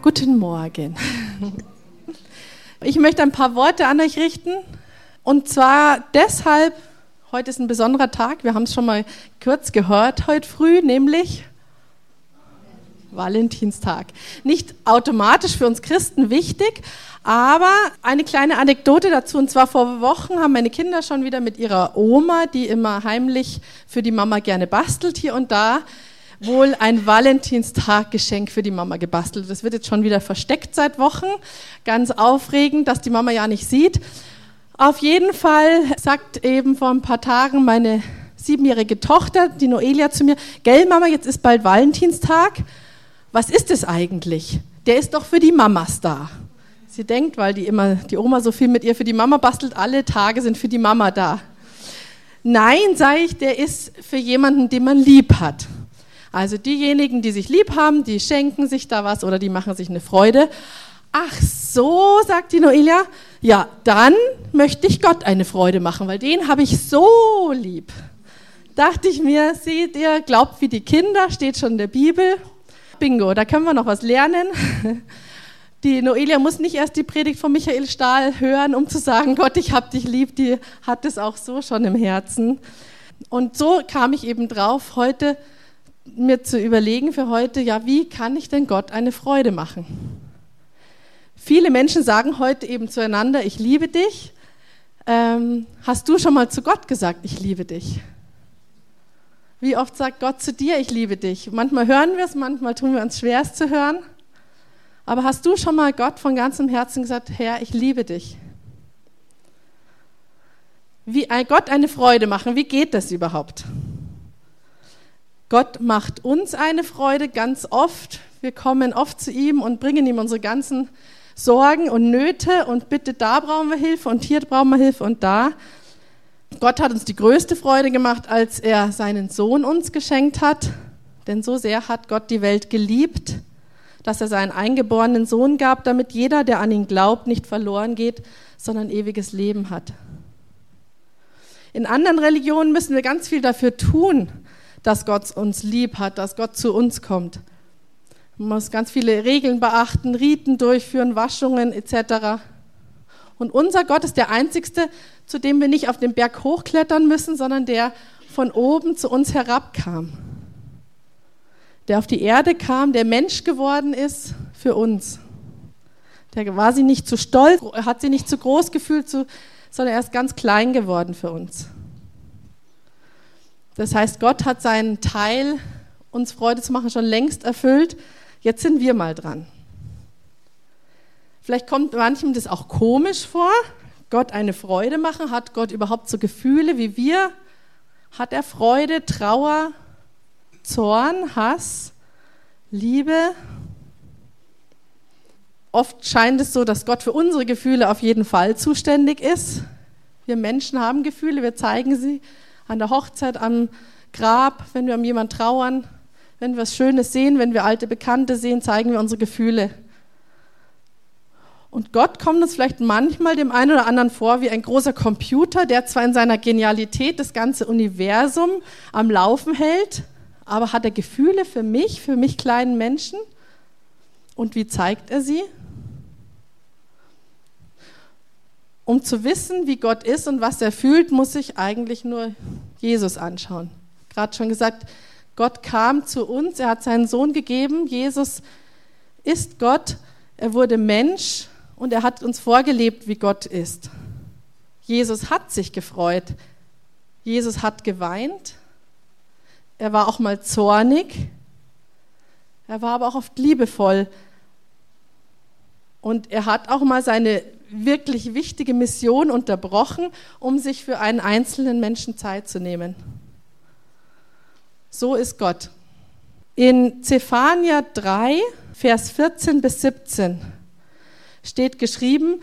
Guten Morgen. Ich möchte ein paar Worte an euch richten. Und zwar deshalb, heute ist ein besonderer Tag, wir haben es schon mal kurz gehört heute früh, nämlich Valentinstag. Nicht automatisch für uns Christen wichtig, aber eine kleine Anekdote dazu. Und zwar vor Wochen haben meine Kinder schon wieder mit ihrer Oma, die immer heimlich für die Mama gerne bastelt, hier und da wohl ein Valentinstaggeschenk für die Mama gebastelt. Das wird jetzt schon wieder versteckt seit Wochen. Ganz aufregend, dass die Mama ja nicht sieht. Auf jeden Fall sagt eben vor ein paar Tagen meine siebenjährige Tochter, die Noelia, zu mir, gell Mama, jetzt ist bald Valentinstag. Was ist es eigentlich? Der ist doch für die Mamas da. Sie denkt, weil die immer die Oma so viel mit ihr für die Mama bastelt, alle Tage sind für die Mama da. Nein, sage ich, der ist für jemanden, den man lieb hat. Also diejenigen, die sich lieb haben, die schenken sich da was oder die machen sich eine Freude. Ach so, sagt die Noelia, ja, dann möchte ich Gott eine Freude machen, weil den habe ich so lieb. Dachte ich mir, seht ihr, glaubt wie die Kinder, steht schon in der Bibel. Bingo, da können wir noch was lernen. Die Noelia muss nicht erst die Predigt von Michael Stahl hören, um zu sagen, Gott, ich hab dich lieb, die hat es auch so schon im Herzen. Und so kam ich eben drauf, heute mir zu überlegen für heute, ja, wie kann ich denn Gott eine Freude machen? Viele Menschen sagen heute eben zueinander, ich liebe dich. Ähm, hast du schon mal zu Gott gesagt, ich liebe dich? Wie oft sagt Gott zu dir, ich liebe dich? Manchmal hören wir es, manchmal tun wir uns schwer, es zu hören. Aber hast du schon mal Gott von ganzem Herzen gesagt, Herr, ich liebe dich? Wie Gott eine Freude machen, wie geht das überhaupt? Gott macht uns eine Freude ganz oft. Wir kommen oft zu ihm und bringen ihm unsere ganzen Sorgen und Nöte und bitte, da brauchen wir Hilfe und hier brauchen wir Hilfe und da. Gott hat uns die größte Freude gemacht, als er seinen Sohn uns geschenkt hat. Denn so sehr hat Gott die Welt geliebt, dass er seinen eingeborenen Sohn gab, damit jeder, der an ihn glaubt, nicht verloren geht, sondern ewiges Leben hat. In anderen Religionen müssen wir ganz viel dafür tun, dass Gott uns lieb hat, dass Gott zu uns kommt. Man muss ganz viele Regeln beachten, Riten durchführen, Waschungen etc. Und unser Gott ist der einzigste, zu dem wir nicht auf den Berg hochklettern müssen, sondern der von oben zu uns herabkam. Der auf die Erde kam, der Mensch geworden ist für uns. Der war sie nicht zu stolz, hat sie nicht zu groß gefühlt, sondern er ist ganz klein geworden für uns. Das heißt, Gott hat seinen Teil, uns Freude zu machen, schon längst erfüllt. Jetzt sind wir mal dran. Vielleicht kommt manchem das auch komisch vor, Gott eine Freude machen. Hat Gott überhaupt so Gefühle wie wir? Hat er Freude, Trauer, Zorn, Hass, Liebe? Oft scheint es so, dass Gott für unsere Gefühle auf jeden Fall zuständig ist. Wir Menschen haben Gefühle, wir zeigen sie an der Hochzeit, am Grab, wenn wir um jemanden trauern, wenn wir was Schönes sehen, wenn wir alte Bekannte sehen, zeigen wir unsere Gefühle. Und Gott kommt uns vielleicht manchmal dem einen oder anderen vor wie ein großer Computer, der zwar in seiner Genialität das ganze Universum am Laufen hält, aber hat er Gefühle für mich, für mich kleinen Menschen? Und wie zeigt er sie? Um zu wissen, wie Gott ist und was er fühlt, muss ich eigentlich nur Jesus anschauen. Gerade schon gesagt, Gott kam zu uns, er hat seinen Sohn gegeben, Jesus ist Gott, er wurde Mensch und er hat uns vorgelebt, wie Gott ist. Jesus hat sich gefreut, Jesus hat geweint, er war auch mal zornig, er war aber auch oft liebevoll und er hat auch mal seine wirklich wichtige Mission unterbrochen, um sich für einen einzelnen Menschen Zeit zu nehmen. So ist Gott. In Zephania 3, Vers 14 bis 17 steht geschrieben,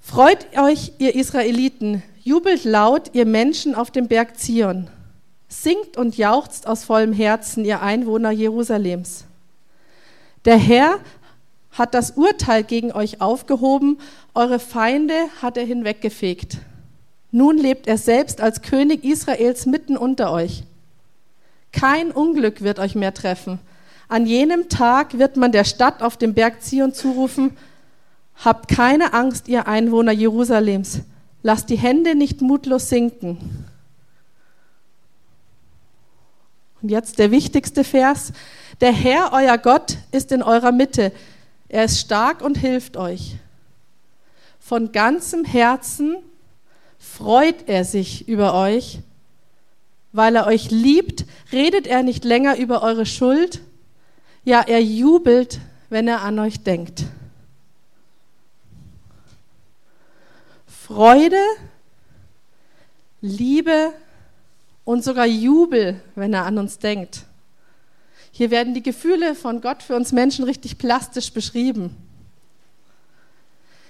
Freut euch, ihr Israeliten, jubelt laut, ihr Menschen auf dem Berg Zion. Singt und jauchzt aus vollem Herzen, ihr Einwohner Jerusalems. Der Herr hat das Urteil gegen euch aufgehoben, eure Feinde hat er hinweggefegt. Nun lebt er selbst als König Israels mitten unter euch. Kein Unglück wird euch mehr treffen, An jenem Tag wird man der Stadt auf dem Berg Zion zurufen, Habt keine Angst, ihr Einwohner Jerusalems, lasst die Hände nicht mutlos sinken. Und jetzt der wichtigste Vers. Der Herr, euer Gott, ist in eurer Mitte. Er ist stark und hilft euch. Von ganzem Herzen freut er sich über euch. Weil er euch liebt, redet er nicht länger über eure Schuld. Ja, er jubelt, wenn er an euch denkt. Freude, Liebe und sogar Jubel, wenn er an uns denkt. Hier werden die Gefühle von Gott für uns Menschen richtig plastisch beschrieben.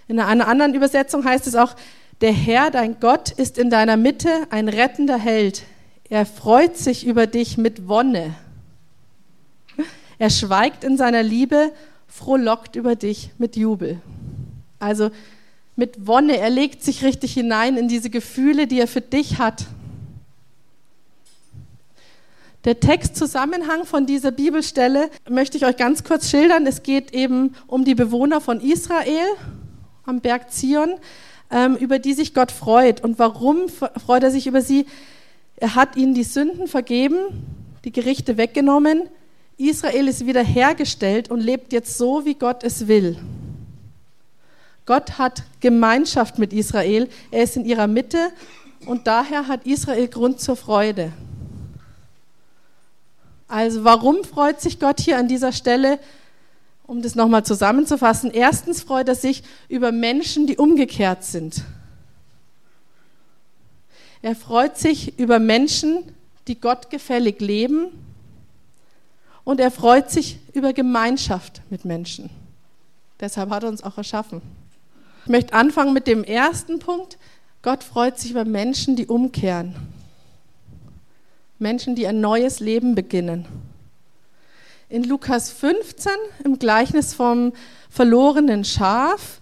In einer anderen Übersetzung heißt es auch, der Herr, dein Gott, ist in deiner Mitte ein rettender Held. Er freut sich über dich mit Wonne. Er schweigt in seiner Liebe, frohlockt über dich mit Jubel. Also mit Wonne. Er legt sich richtig hinein in diese Gefühle, die er für dich hat. Der Textzusammenhang von dieser Bibelstelle möchte ich euch ganz kurz schildern. Es geht eben um die Bewohner von Israel am Berg Zion, ähm, über die sich Gott freut. Und warum freut er sich über sie? Er hat ihnen die Sünden vergeben, die Gerichte weggenommen. Israel ist wiederhergestellt und lebt jetzt so, wie Gott es will. Gott hat Gemeinschaft mit Israel, er ist in ihrer Mitte und daher hat Israel Grund zur Freude. Also warum freut sich Gott hier an dieser Stelle? Um das nochmal zusammenzufassen. Erstens freut er sich über Menschen, die umgekehrt sind. Er freut sich über Menschen, die Gott gefällig leben. Und er freut sich über Gemeinschaft mit Menschen. Deshalb hat er uns auch erschaffen. Ich möchte anfangen mit dem ersten Punkt. Gott freut sich über Menschen, die umkehren. Menschen, die ein neues Leben beginnen. In Lukas 15, im Gleichnis vom verlorenen Schaf,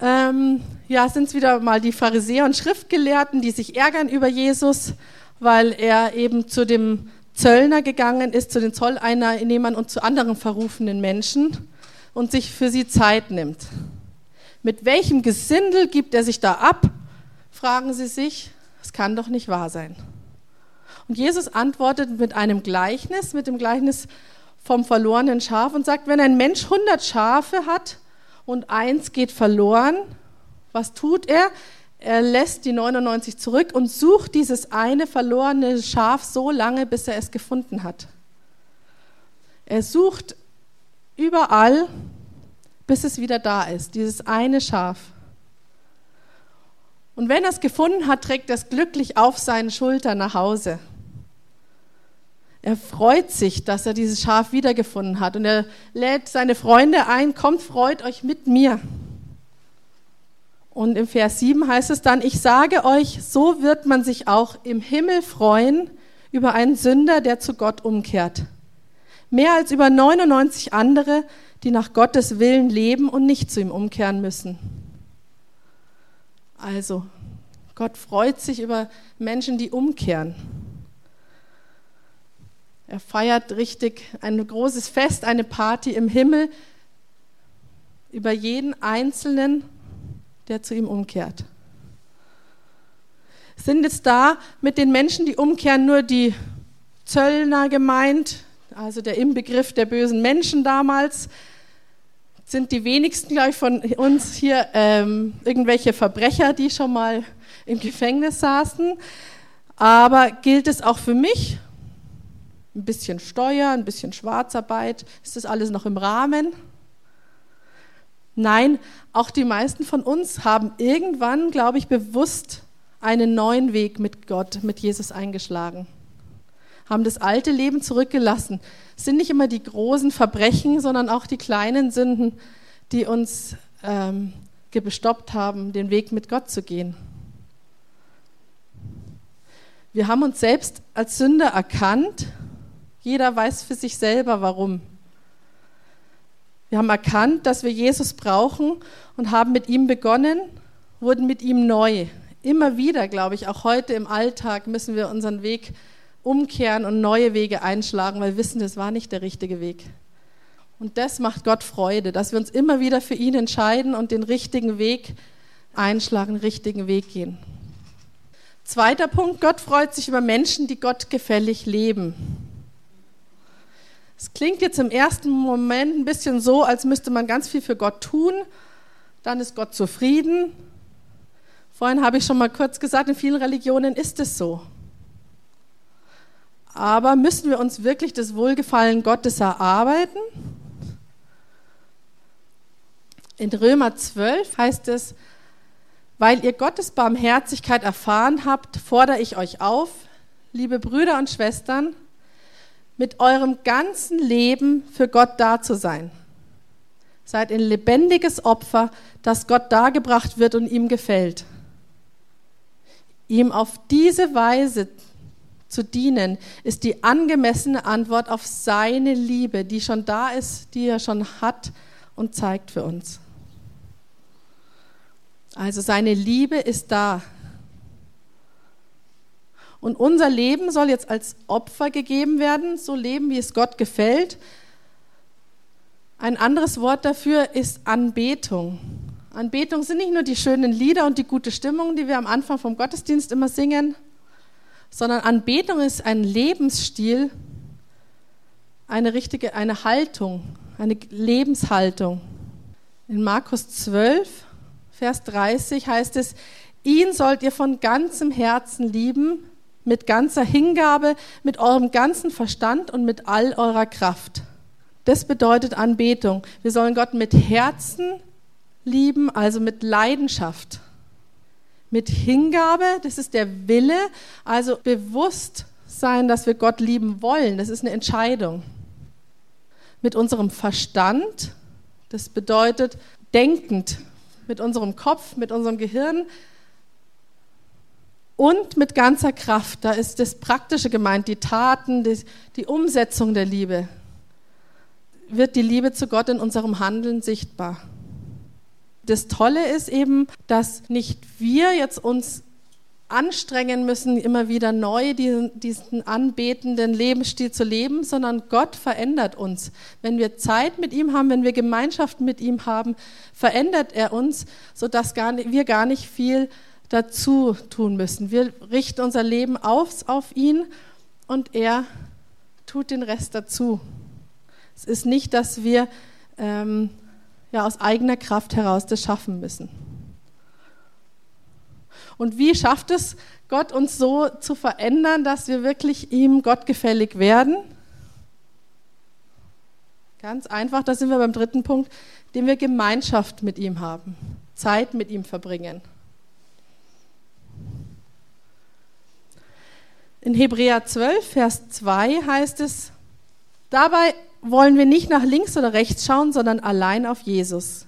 ähm, ja, sind es wieder mal die Pharisäer und Schriftgelehrten, die sich ärgern über Jesus, weil er eben zu dem Zöllner gegangen ist, zu den Zolleinnehmern und zu anderen verrufenen Menschen und sich für sie Zeit nimmt. Mit welchem Gesindel gibt er sich da ab? Fragen sie sich. Es kann doch nicht wahr sein. Und Jesus antwortet mit einem Gleichnis, mit dem Gleichnis vom verlorenen Schaf und sagt, wenn ein Mensch 100 Schafe hat und eins geht verloren, was tut er? Er lässt die 99 zurück und sucht dieses eine verlorene Schaf so lange, bis er es gefunden hat. Er sucht überall, bis es wieder da ist, dieses eine Schaf. Und wenn er es gefunden hat, trägt er es glücklich auf seinen Schultern nach Hause. Er freut sich, dass er dieses Schaf wiedergefunden hat und er lädt seine Freunde ein, kommt, freut euch mit mir. Und im Vers 7 heißt es dann, ich sage euch, so wird man sich auch im Himmel freuen über einen Sünder, der zu Gott umkehrt. Mehr als über 99 andere, die nach Gottes Willen leben und nicht zu ihm umkehren müssen. Also, Gott freut sich über Menschen, die umkehren. Er feiert richtig ein großes Fest, eine Party im Himmel über jeden Einzelnen, der zu ihm umkehrt. Sind jetzt da mit den Menschen, die umkehren, nur die Zöllner gemeint, also der Inbegriff der bösen Menschen damals, sind die wenigsten, glaube ich, von uns hier ähm, irgendwelche Verbrecher, die schon mal im Gefängnis saßen. Aber gilt es auch für mich? Ein bisschen Steuer, ein bisschen Schwarzarbeit, ist das alles noch im Rahmen? Nein, auch die meisten von uns haben irgendwann, glaube ich, bewusst einen neuen Weg mit Gott, mit Jesus eingeschlagen haben das alte Leben zurückgelassen. Es sind nicht immer die großen Verbrechen, sondern auch die kleinen Sünden, die uns ähm, gestoppt haben, den Weg mit Gott zu gehen. Wir haben uns selbst als Sünder erkannt. Jeder weiß für sich selber, warum. Wir haben erkannt, dass wir Jesus brauchen und haben mit ihm begonnen, wurden mit ihm neu. Immer wieder, glaube ich, auch heute im Alltag müssen wir unseren Weg umkehren und neue Wege einschlagen, weil wir wissen, das war nicht der richtige Weg. Und das macht Gott Freude, dass wir uns immer wieder für ihn entscheiden und den richtigen Weg einschlagen, den richtigen Weg gehen. Zweiter Punkt, Gott freut sich über Menschen, die Gott gefällig leben. Es klingt jetzt im ersten Moment ein bisschen so, als müsste man ganz viel für Gott tun, dann ist Gott zufrieden. Vorhin habe ich schon mal kurz gesagt, in vielen Religionen ist es so. Aber müssen wir uns wirklich das Wohlgefallen Gottes erarbeiten? In Römer 12 heißt es, weil ihr Gottes Barmherzigkeit erfahren habt, fordere ich euch auf, liebe Brüder und Schwestern, mit eurem ganzen Leben für Gott da zu sein. Seid ein lebendiges Opfer, das Gott dargebracht wird und ihm gefällt. Ihm auf diese Weise zu dienen, ist die angemessene Antwort auf seine Liebe, die schon da ist, die er schon hat und zeigt für uns. Also seine Liebe ist da. Und unser Leben soll jetzt als Opfer gegeben werden, so leben, wie es Gott gefällt. Ein anderes Wort dafür ist Anbetung. Anbetung sind nicht nur die schönen Lieder und die gute Stimmung, die wir am Anfang vom Gottesdienst immer singen, sondern Anbetung ist ein Lebensstil, eine richtige, eine Haltung, eine Lebenshaltung. In Markus 12, Vers 30 heißt es, ihn sollt ihr von ganzem Herzen lieben, mit ganzer Hingabe, mit eurem ganzen Verstand und mit all eurer Kraft. Das bedeutet Anbetung. Wir sollen Gott mit Herzen lieben, also mit Leidenschaft. Mit Hingabe, das ist der Wille, also bewusst sein, dass wir Gott lieben wollen. Das ist eine Entscheidung. Mit unserem Verstand, das bedeutet denkend, mit unserem Kopf, mit unserem Gehirn und mit ganzer Kraft. Da ist das Praktische gemeint, die Taten, die, die Umsetzung der Liebe. Wird die Liebe zu Gott in unserem Handeln sichtbar. Das Tolle ist eben, dass nicht wir jetzt uns anstrengen müssen, immer wieder neu diesen, diesen, anbetenden Lebensstil zu leben, sondern Gott verändert uns. Wenn wir Zeit mit ihm haben, wenn wir Gemeinschaft mit ihm haben, verändert er uns, sodass gar nicht, wir gar nicht viel dazu tun müssen. Wir richten unser Leben auf, auf ihn und er tut den Rest dazu. Es ist nicht, dass wir ähm, ja, aus eigener Kraft heraus das schaffen müssen. Und wie schafft es Gott, uns so zu verändern, dass wir wirklich ihm gottgefällig werden? Ganz einfach, da sind wir beim dritten Punkt, dem wir Gemeinschaft mit ihm haben, Zeit mit ihm verbringen. In Hebräer 12, Vers 2 heißt es, dabei wollen wir nicht nach links oder rechts schauen, sondern allein auf Jesus.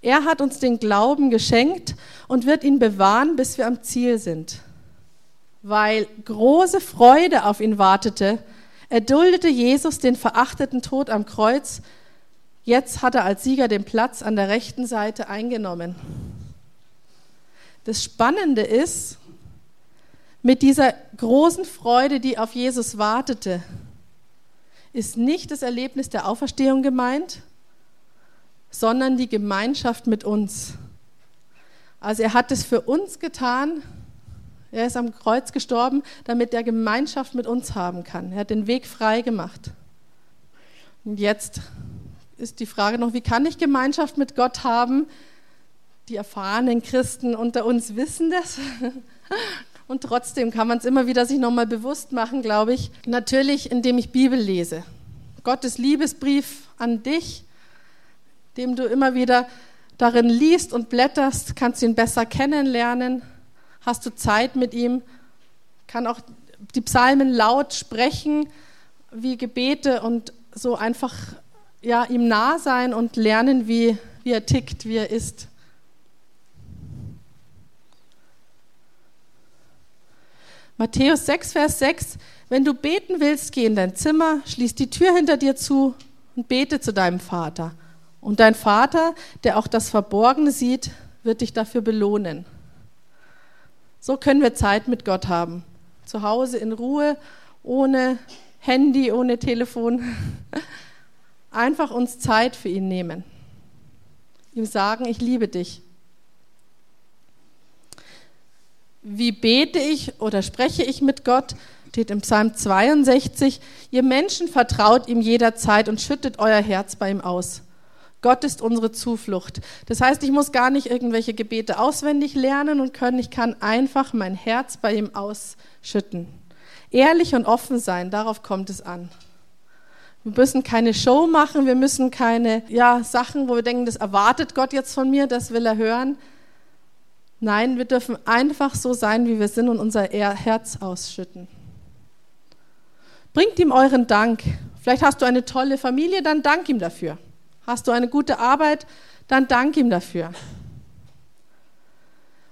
Er hat uns den Glauben geschenkt und wird ihn bewahren, bis wir am Ziel sind. Weil große Freude auf ihn wartete, erduldete Jesus den verachteten Tod am Kreuz. Jetzt hat er als Sieger den Platz an der rechten Seite eingenommen. Das Spannende ist, mit dieser großen Freude, die auf Jesus wartete, ist nicht das Erlebnis der Auferstehung gemeint, sondern die Gemeinschaft mit uns. Also er hat es für uns getan. Er ist am Kreuz gestorben, damit er Gemeinschaft mit uns haben kann. Er hat den Weg frei gemacht. Und jetzt ist die Frage noch, wie kann ich Gemeinschaft mit Gott haben? Die erfahrenen Christen unter uns wissen das. Und trotzdem kann man es immer wieder sich nochmal bewusst machen, glaube ich. Natürlich, indem ich Bibel lese. Gottes Liebesbrief an dich, dem du immer wieder darin liest und blätterst, kannst du ihn besser kennenlernen. Hast du Zeit mit ihm, kann auch die Psalmen laut sprechen, wie Gebete und so einfach ja, ihm nah sein und lernen, wie, wie er tickt, wie er ist. Matthäus 6, Vers 6, wenn du beten willst, geh in dein Zimmer, schließ die Tür hinter dir zu und bete zu deinem Vater. Und dein Vater, der auch das Verborgene sieht, wird dich dafür belohnen. So können wir Zeit mit Gott haben. zu Hause in Ruhe, ohne Handy, ohne Telefon, einfach uns Zeit für ihn nehmen. Ihm sagen, ich liebe dich. Wie bete ich oder spreche ich mit Gott? Steht im Psalm 62. Ihr Menschen vertraut ihm jederzeit und schüttet euer Herz bei ihm aus. Gott ist unsere Zuflucht. Das heißt, ich muss gar nicht irgendwelche Gebete auswendig lernen und können. Ich kann einfach mein Herz bei ihm ausschütten. Ehrlich und offen sein, darauf kommt es an. Wir müssen keine Show machen, wir müssen keine ja, Sachen, wo wir denken, das erwartet Gott jetzt von mir, das will er hören. Nein, wir dürfen einfach so sein, wie wir sind und unser Herz ausschütten. Bringt ihm euren Dank. Vielleicht hast du eine tolle Familie, dann dank ihm dafür. Hast du eine gute Arbeit, dann dank ihm dafür.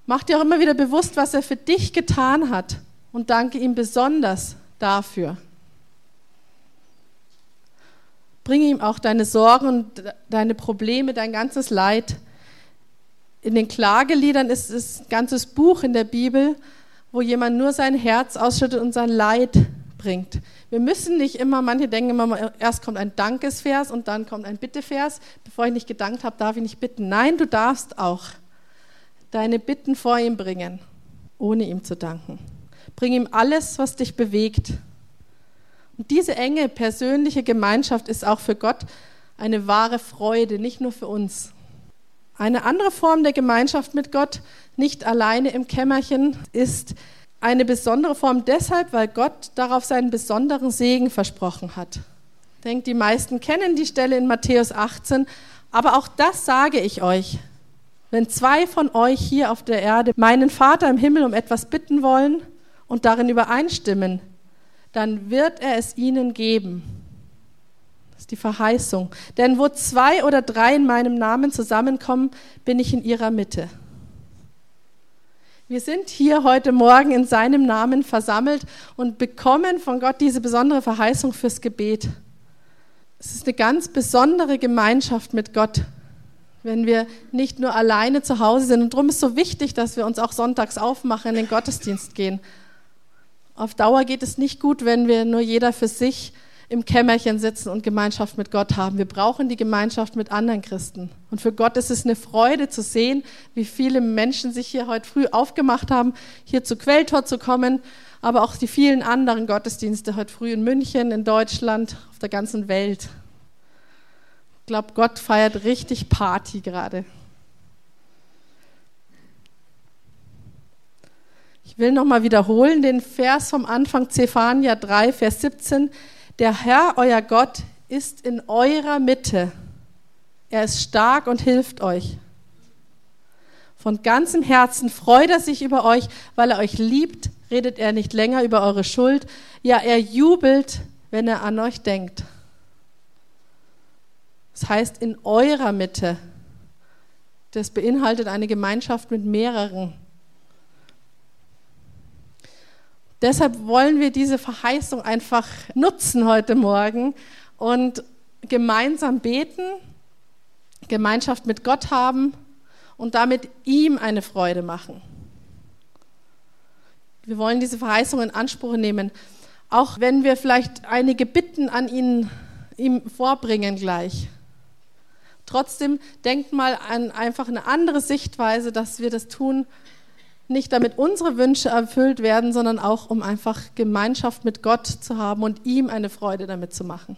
Mach dir auch immer wieder bewusst, was er für dich getan hat und danke ihm besonders dafür. Bringe ihm auch deine Sorgen und deine Probleme, dein ganzes Leid. In den Klageliedern ist es ein ganzes Buch in der Bibel, wo jemand nur sein Herz ausschüttet und sein Leid bringt. Wir müssen nicht immer, manche denken immer, erst kommt ein Dankesvers und dann kommt ein Bittevers. Bevor ich nicht gedankt habe, darf ich nicht bitten. Nein, du darfst auch deine Bitten vor ihm bringen, ohne ihm zu danken. Bring ihm alles, was dich bewegt. Und diese enge persönliche Gemeinschaft ist auch für Gott eine wahre Freude, nicht nur für uns. Eine andere Form der Gemeinschaft mit Gott, nicht alleine im Kämmerchen, ist eine besondere Form deshalb, weil Gott darauf seinen besonderen Segen versprochen hat. Ich denke, die meisten kennen die Stelle in Matthäus 18, aber auch das sage ich euch. Wenn zwei von euch hier auf der Erde meinen Vater im Himmel um etwas bitten wollen, und darin übereinstimmen, dann wird er es ihnen geben. Ist die Verheißung. Denn wo zwei oder drei in meinem Namen zusammenkommen, bin ich in ihrer Mitte. Wir sind hier heute Morgen in seinem Namen versammelt und bekommen von Gott diese besondere Verheißung fürs Gebet. Es ist eine ganz besondere Gemeinschaft mit Gott, wenn wir nicht nur alleine zu Hause sind. Und darum ist es so wichtig, dass wir uns auch sonntags aufmachen, in den Gottesdienst gehen auf Dauer geht es nicht gut, wenn wir nur jeder für sich im Kämmerchen sitzen und Gemeinschaft mit Gott haben. Wir brauchen die Gemeinschaft mit anderen Christen. Und für Gott ist es eine Freude zu sehen, wie viele Menschen sich hier heute früh aufgemacht haben, hier zu Quelltor zu kommen, aber auch die vielen anderen Gottesdienste heute früh in München, in Deutschland, auf der ganzen Welt. Ich glaube, Gott feiert richtig Party gerade. Ich will nochmal wiederholen den Vers vom Anfang, Zephania 3, Vers 17. Der Herr, euer Gott, ist in eurer Mitte. Er ist stark und hilft euch. Von ganzem Herzen freut er sich über euch, weil er euch liebt, redet er nicht länger über eure Schuld. Ja, er jubelt, wenn er an euch denkt. Das heißt, in eurer Mitte. Das beinhaltet eine Gemeinschaft mit mehreren. Deshalb wollen wir diese Verheißung einfach nutzen heute Morgen und gemeinsam beten, Gemeinschaft mit Gott haben und damit ihm eine Freude machen. Wir wollen diese Verheißung in Anspruch nehmen, auch wenn wir vielleicht einige Bitten an ihn ihm vorbringen gleich. Trotzdem denkt mal an einfach eine andere Sichtweise, dass wir das tun nicht damit unsere Wünsche erfüllt werden, sondern auch um einfach Gemeinschaft mit Gott zu haben und ihm eine Freude damit zu machen.